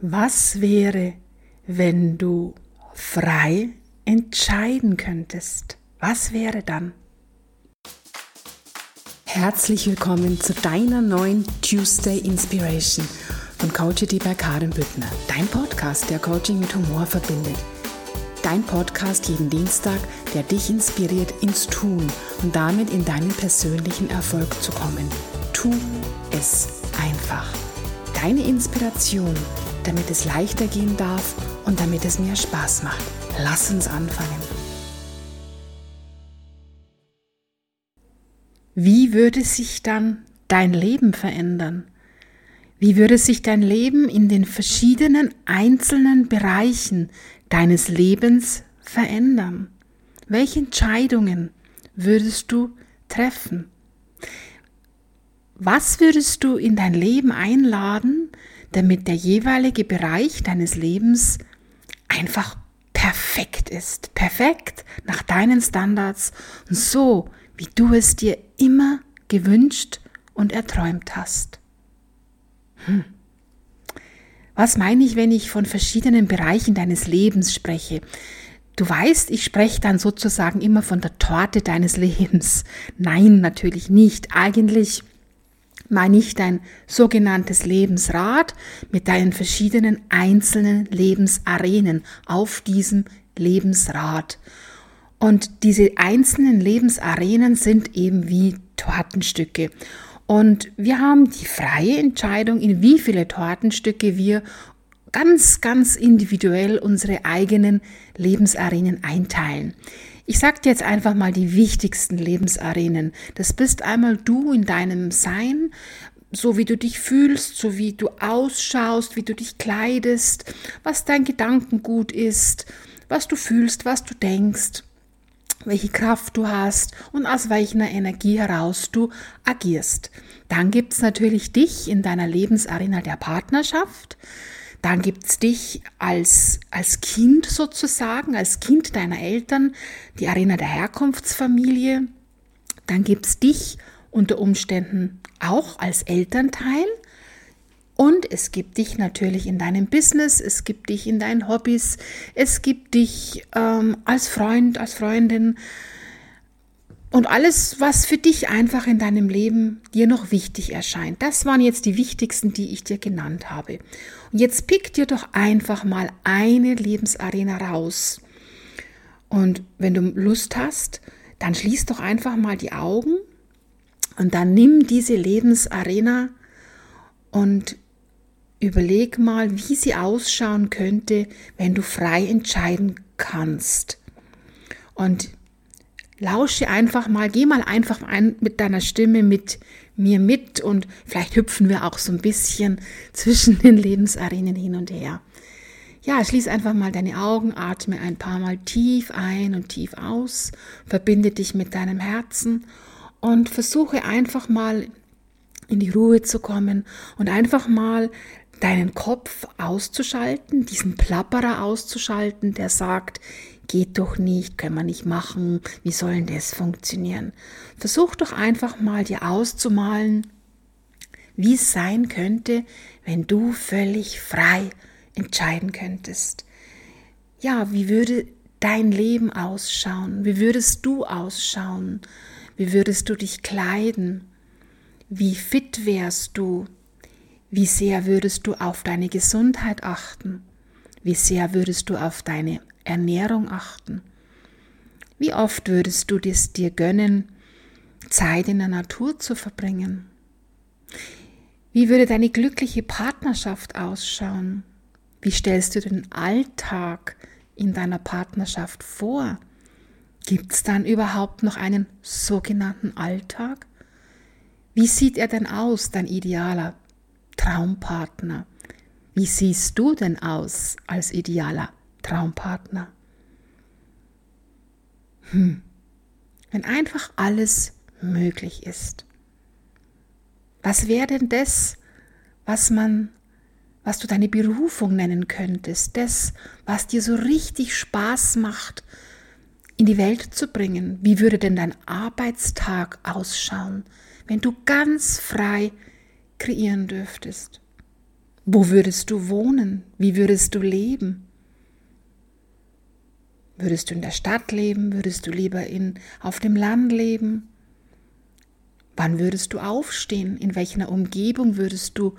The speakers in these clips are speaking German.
Was wäre, wenn du frei entscheiden könntest? Was wäre dann? Herzlich willkommen zu deiner neuen Tuesday Inspiration von Coachity bei Karin Büttner. Dein Podcast, der Coaching mit Humor verbindet. Dein Podcast jeden Dienstag, der dich inspiriert ins Tun und damit in deinen persönlichen Erfolg zu kommen. Tu es einfach. Deine Inspiration damit es leichter gehen darf und damit es mir Spaß macht. Lass uns anfangen. Wie würde sich dann dein Leben verändern? Wie würde sich dein Leben in den verschiedenen einzelnen Bereichen deines Lebens verändern? Welche Entscheidungen würdest du treffen? Was würdest du in dein Leben einladen, damit der jeweilige Bereich deines Lebens einfach perfekt ist. Perfekt nach deinen Standards und so, wie du es dir immer gewünscht und erträumt hast. Hm. Was meine ich, wenn ich von verschiedenen Bereichen deines Lebens spreche? Du weißt, ich spreche dann sozusagen immer von der Torte deines Lebens. Nein, natürlich nicht. Eigentlich meine ich dein sogenanntes Lebensrad mit deinen verschiedenen einzelnen Lebensarenen auf diesem Lebensrad. Und diese einzelnen Lebensarenen sind eben wie Tortenstücke. Und wir haben die freie Entscheidung, in wie viele Tortenstücke wir ganz, ganz individuell unsere eigenen Lebensarenen einteilen. Ich sage dir jetzt einfach mal die wichtigsten Lebensarenen. Das bist einmal du in deinem Sein, so wie du dich fühlst, so wie du ausschaust, wie du dich kleidest, was dein Gedankengut ist, was du fühlst, was du denkst, welche Kraft du hast und aus welcher Energie heraus du agierst. Dann gibt es natürlich dich in deiner Lebensarena der Partnerschaft. Dann gibt es dich als, als Kind sozusagen, als Kind deiner Eltern, die Arena der Herkunftsfamilie. Dann gibt es dich unter Umständen auch als Elternteil. Und es gibt dich natürlich in deinem Business, es gibt dich in deinen Hobbys, es gibt dich ähm, als Freund, als Freundin, und alles, was für dich einfach in deinem Leben dir noch wichtig erscheint. Das waren jetzt die wichtigsten, die ich dir genannt habe. Und jetzt pick dir doch einfach mal eine Lebensarena raus. Und wenn du Lust hast, dann schließ doch einfach mal die Augen und dann nimm diese Lebensarena und überleg mal, wie sie ausschauen könnte, wenn du frei entscheiden kannst. Und lausche einfach mal, geh mal einfach ein mit deiner Stimme mit mir mit und vielleicht hüpfen wir auch so ein bisschen zwischen den Lebensarenen hin und her. Ja, schließ einfach mal deine Augen, atme ein paar Mal tief ein und tief aus, verbinde dich mit deinem Herzen und versuche einfach mal in die Ruhe zu kommen und einfach mal deinen Kopf auszuschalten, diesen Plapperer auszuschalten, der sagt, geht doch nicht, können wir nicht machen, wie soll denn das funktionieren? Versuch doch einfach mal dir auszumalen, wie es sein könnte, wenn du völlig frei entscheiden könntest. Ja, wie würde dein Leben ausschauen? Wie würdest du ausschauen? Wie würdest du dich kleiden? Wie fit wärst du? Wie sehr würdest du auf deine Gesundheit achten? Wie sehr würdest du auf deine Ernährung achten? Wie oft würdest du es dir gönnen, Zeit in der Natur zu verbringen? Wie würde deine glückliche Partnerschaft ausschauen? Wie stellst du den Alltag in deiner Partnerschaft vor? Gibt es dann überhaupt noch einen sogenannten Alltag? Wie sieht er denn aus, dein idealer Traumpartner? Wie siehst du denn aus als idealer Traumpartner. Hm. Wenn einfach alles möglich ist. Was wäre denn das, was man, was du deine Berufung nennen könntest, das, was dir so richtig Spaß macht, in die Welt zu bringen? Wie würde denn dein Arbeitstag ausschauen, wenn du ganz frei kreieren dürftest? Wo würdest du wohnen? Wie würdest du leben? Würdest du in der Stadt leben? Würdest du lieber in, auf dem Land leben? Wann würdest du aufstehen? In welcher Umgebung würdest du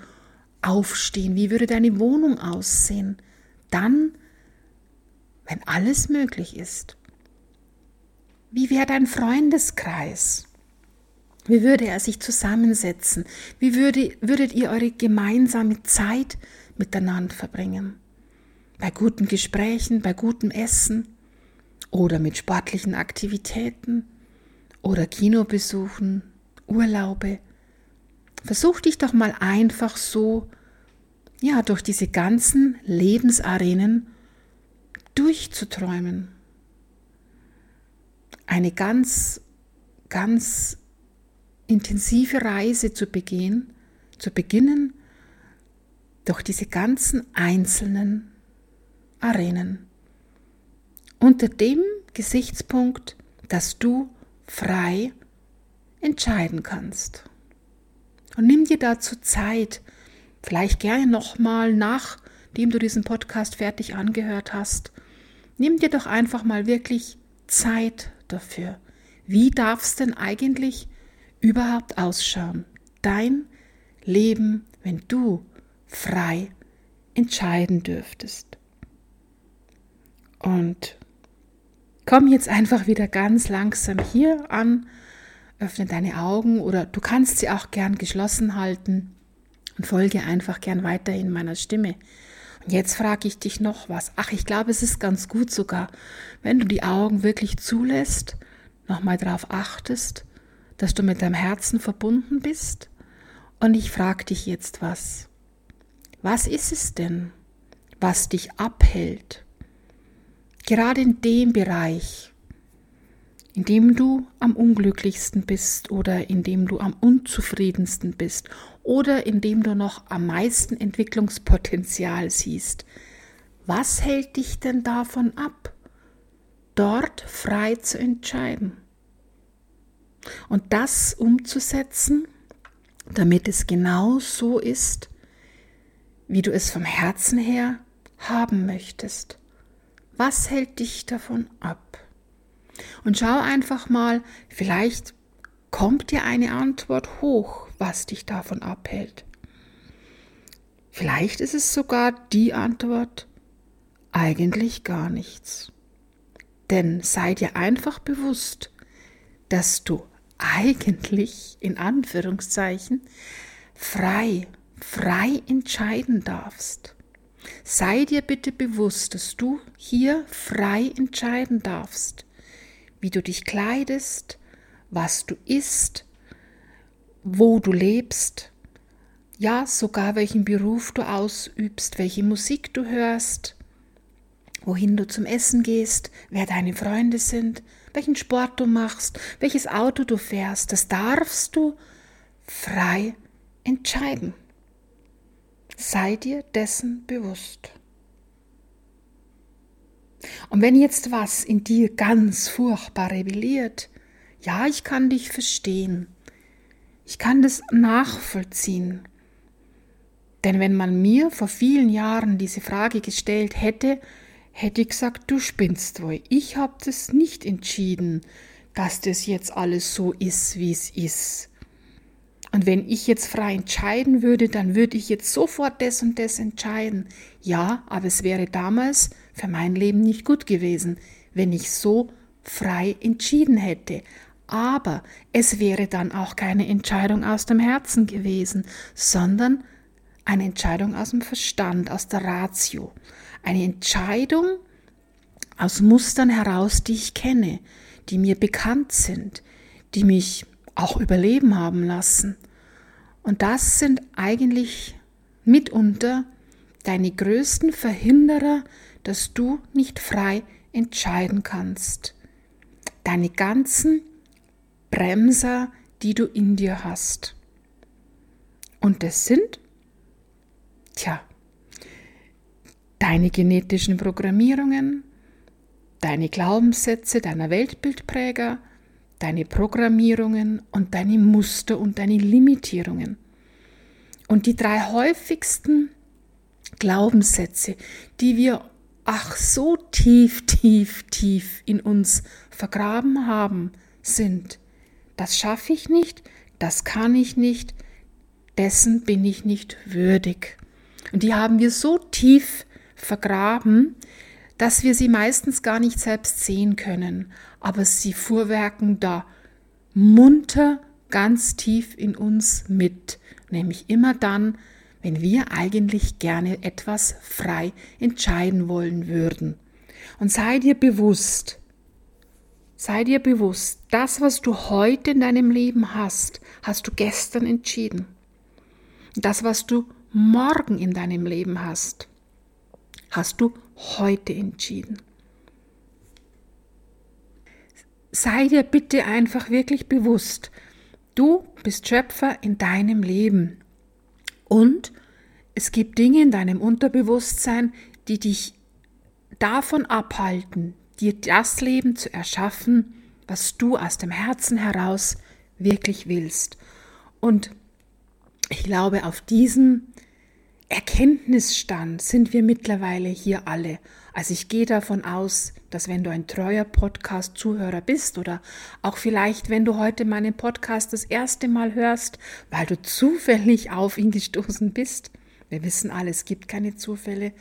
aufstehen? Wie würde deine Wohnung aussehen? Dann, wenn alles möglich ist. Wie wäre dein Freundeskreis? Wie würde er sich zusammensetzen? Wie würde, würdet ihr eure gemeinsame Zeit miteinander verbringen? Bei guten Gesprächen, bei gutem Essen oder mit sportlichen Aktivitäten oder Kinobesuchen, Urlaube. Versuch dich doch mal einfach so, ja, durch diese ganzen Lebensarenen durchzuträumen. Eine ganz, ganz intensive Reise zu begehen, zu beginnen durch diese ganzen einzelnen Arenen. Unter dem Gesichtspunkt, dass du frei entscheiden kannst. Und nimm dir dazu Zeit, vielleicht gerne nochmal, nachdem du diesen Podcast fertig angehört hast, nimm dir doch einfach mal wirklich Zeit dafür. Wie darf es denn eigentlich überhaupt ausschauen? Dein Leben, wenn du frei entscheiden dürftest. Und komm jetzt einfach wieder ganz langsam hier an, öffne deine Augen oder du kannst sie auch gern geschlossen halten und folge einfach gern weiterhin meiner Stimme. Und jetzt frage ich dich noch was. Ach, ich glaube, es ist ganz gut sogar, wenn du die Augen wirklich zulässt, nochmal darauf achtest, dass du mit deinem Herzen verbunden bist. Und ich frage dich jetzt was. Was ist es denn, was dich abhält? Gerade in dem Bereich, in dem du am unglücklichsten bist oder in dem du am unzufriedensten bist oder in dem du noch am meisten Entwicklungspotenzial siehst. Was hält dich denn davon ab, dort frei zu entscheiden? Und das umzusetzen, damit es genau so ist, wie du es vom Herzen her haben möchtest. Was hält dich davon ab? Und schau einfach mal, vielleicht kommt dir eine Antwort hoch, was dich davon abhält. Vielleicht ist es sogar die Antwort, eigentlich gar nichts. Denn sei dir einfach bewusst, dass du eigentlich in Anführungszeichen frei, frei entscheiden darfst. Sei dir bitte bewusst, dass du hier frei entscheiden darfst, wie du dich kleidest, was du isst, wo du lebst, ja sogar welchen Beruf du ausübst, welche Musik du hörst, wohin du zum Essen gehst, wer deine Freunde sind, welchen Sport du machst, welches Auto du fährst, das darfst du frei entscheiden. Sei dir dessen bewusst. Und wenn jetzt was in dir ganz furchtbar rebelliert, ja, ich kann dich verstehen. Ich kann das nachvollziehen. Denn wenn man mir vor vielen Jahren diese Frage gestellt hätte, hätte ich gesagt, du spinnst wohl. Ich habe das nicht entschieden, dass das jetzt alles so ist, wie es ist. Und wenn ich jetzt frei entscheiden würde, dann würde ich jetzt sofort das und das entscheiden. Ja, aber es wäre damals für mein Leben nicht gut gewesen, wenn ich so frei entschieden hätte. Aber es wäre dann auch keine Entscheidung aus dem Herzen gewesen, sondern eine Entscheidung aus dem Verstand, aus der Ratio. Eine Entscheidung aus Mustern heraus, die ich kenne, die mir bekannt sind, die mich auch überleben haben lassen. Und das sind eigentlich mitunter deine größten Verhinderer, dass du nicht frei entscheiden kannst. Deine ganzen Bremser, die du in dir hast. Und das sind, tja, deine genetischen Programmierungen, deine Glaubenssätze deiner Weltbildpräger, deine Programmierungen und deine Muster und deine Limitierungen. Und die drei häufigsten Glaubenssätze, die wir ach so tief, tief, tief in uns vergraben haben, sind. Das schaffe ich nicht, das kann ich nicht, dessen bin ich nicht würdig. Und die haben wir so tief vergraben, dass wir sie meistens gar nicht selbst sehen können, aber sie fuhrwerken da munter ganz tief in uns mit, nämlich immer dann, wenn wir eigentlich gerne etwas frei entscheiden wollen würden. Und sei dir bewusst, sei dir bewusst, das, was du heute in deinem Leben hast, hast du gestern entschieden. Das, was du morgen in deinem Leben hast, hast du heute entschieden. Sei dir bitte einfach wirklich bewusst, du bist Schöpfer in deinem Leben. Und es gibt Dinge in deinem Unterbewusstsein, die dich davon abhalten, dir das Leben zu erschaffen, was du aus dem Herzen heraus wirklich willst. Und ich glaube, auf diesem Erkenntnisstand sind wir mittlerweile hier alle. Also ich gehe davon aus, dass wenn du ein treuer Podcast-Zuhörer bist oder auch vielleicht, wenn du heute meinen Podcast das erste Mal hörst, weil du zufällig auf ihn gestoßen bist, wir wissen alle, es gibt keine Zufälle,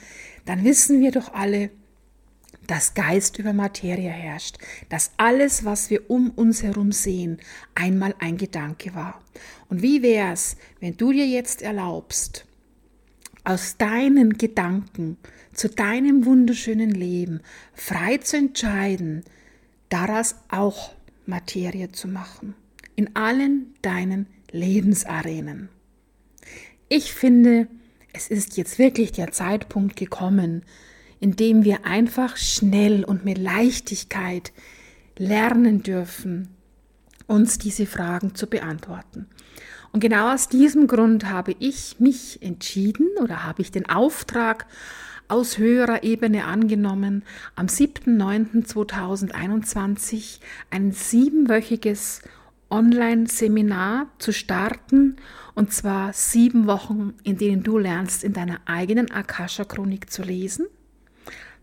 dann wissen wir doch alle, dass Geist über Materie herrscht, dass alles, was wir um uns herum sehen, einmal ein Gedanke war. Und wie wär's, wenn du dir jetzt erlaubst, aus deinen Gedanken zu deinem wunderschönen Leben frei zu entscheiden, daraus auch Materie zu machen, in allen deinen Lebensarenen. Ich finde, es ist jetzt wirklich der Zeitpunkt gekommen, in dem wir einfach schnell und mit Leichtigkeit lernen dürfen, uns diese Fragen zu beantworten. Und genau aus diesem Grund habe ich mich entschieden oder habe ich den Auftrag aus höherer Ebene angenommen, am 7.9.2021 ein siebenwöchiges Online-Seminar zu starten. Und zwar sieben Wochen, in denen du lernst, in deiner eigenen Akasha-Chronik zu lesen,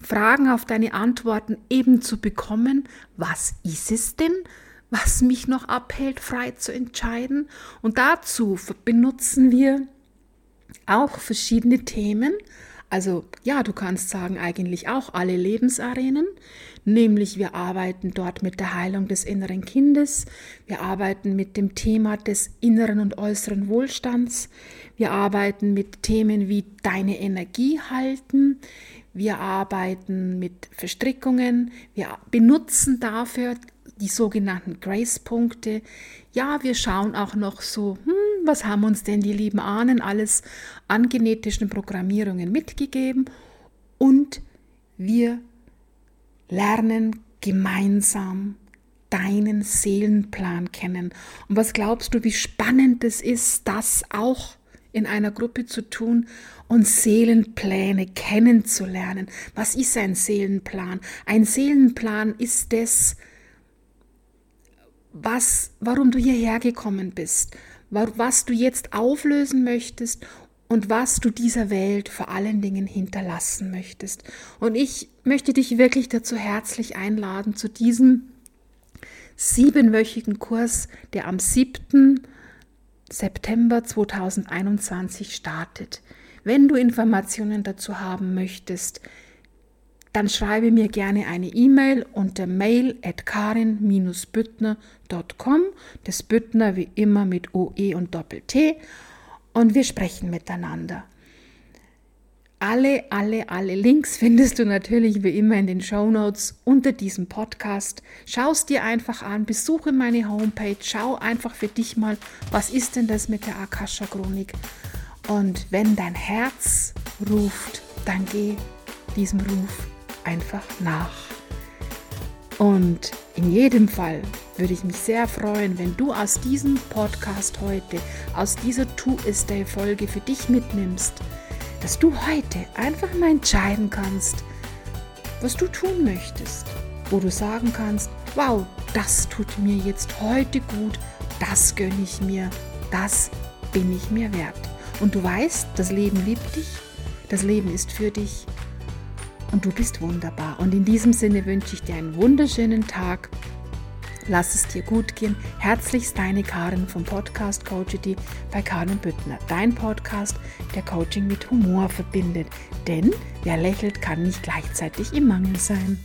Fragen auf deine Antworten eben zu bekommen, was ist es denn, was mich noch abhält, frei zu entscheiden. Und dazu benutzen wir auch verschiedene Themen. Also ja, du kannst sagen eigentlich auch alle Lebensarenen, nämlich wir arbeiten dort mit der Heilung des inneren Kindes, wir arbeiten mit dem Thema des inneren und äußeren Wohlstands, wir arbeiten mit Themen wie deine Energie halten, wir arbeiten mit Verstrickungen, wir benutzen dafür die sogenannten Grace-Punkte. Ja, wir schauen auch noch so, hm, was haben uns denn die lieben Ahnen alles an genetischen Programmierungen mitgegeben und wir lernen gemeinsam deinen Seelenplan kennen. Und was glaubst du, wie spannend es ist, das auch in einer Gruppe zu tun und Seelenpläne kennenzulernen. Was ist ein Seelenplan? Ein Seelenplan ist das, was, warum du hierher gekommen bist, was du jetzt auflösen möchtest und was du dieser Welt vor allen Dingen hinterlassen möchtest. Und ich möchte dich wirklich dazu herzlich einladen zu diesem siebenwöchigen Kurs, der am 7. September 2021 startet. Wenn du Informationen dazu haben möchtest, dann schreibe mir gerne eine E-Mail unter mail at karin-büttner.com. Das Büttner wie immer mit OE und Doppel-T. Und wir sprechen miteinander. Alle, alle, alle Links findest du natürlich wie immer in den Show Notes unter diesem Podcast. Schau es dir einfach an, besuche meine Homepage, schau einfach für dich mal, was ist denn das mit der Akasha Chronik. Und wenn dein Herz ruft, dann geh diesem Ruf einfach nach. Und in jedem Fall würde ich mich sehr freuen, wenn du aus diesem Podcast heute, aus dieser To Is Day Folge für dich mitnimmst, dass du heute einfach mal entscheiden kannst, was du tun möchtest, wo du sagen kannst, wow, das tut mir jetzt heute gut, das gönne ich mir, das bin ich mir wert. Und du weißt, das Leben liebt dich, Das Leben ist für dich und du bist wunderbar. Und in diesem Sinne wünsche ich dir einen wunderschönen Tag. Lass es dir gut gehen. Herzlichst deine Karin vom Podcast Coachity bei Karin Büttner. Dein Podcast, der Coaching mit Humor verbindet. Denn wer lächelt, kann nicht gleichzeitig im Mangel sein.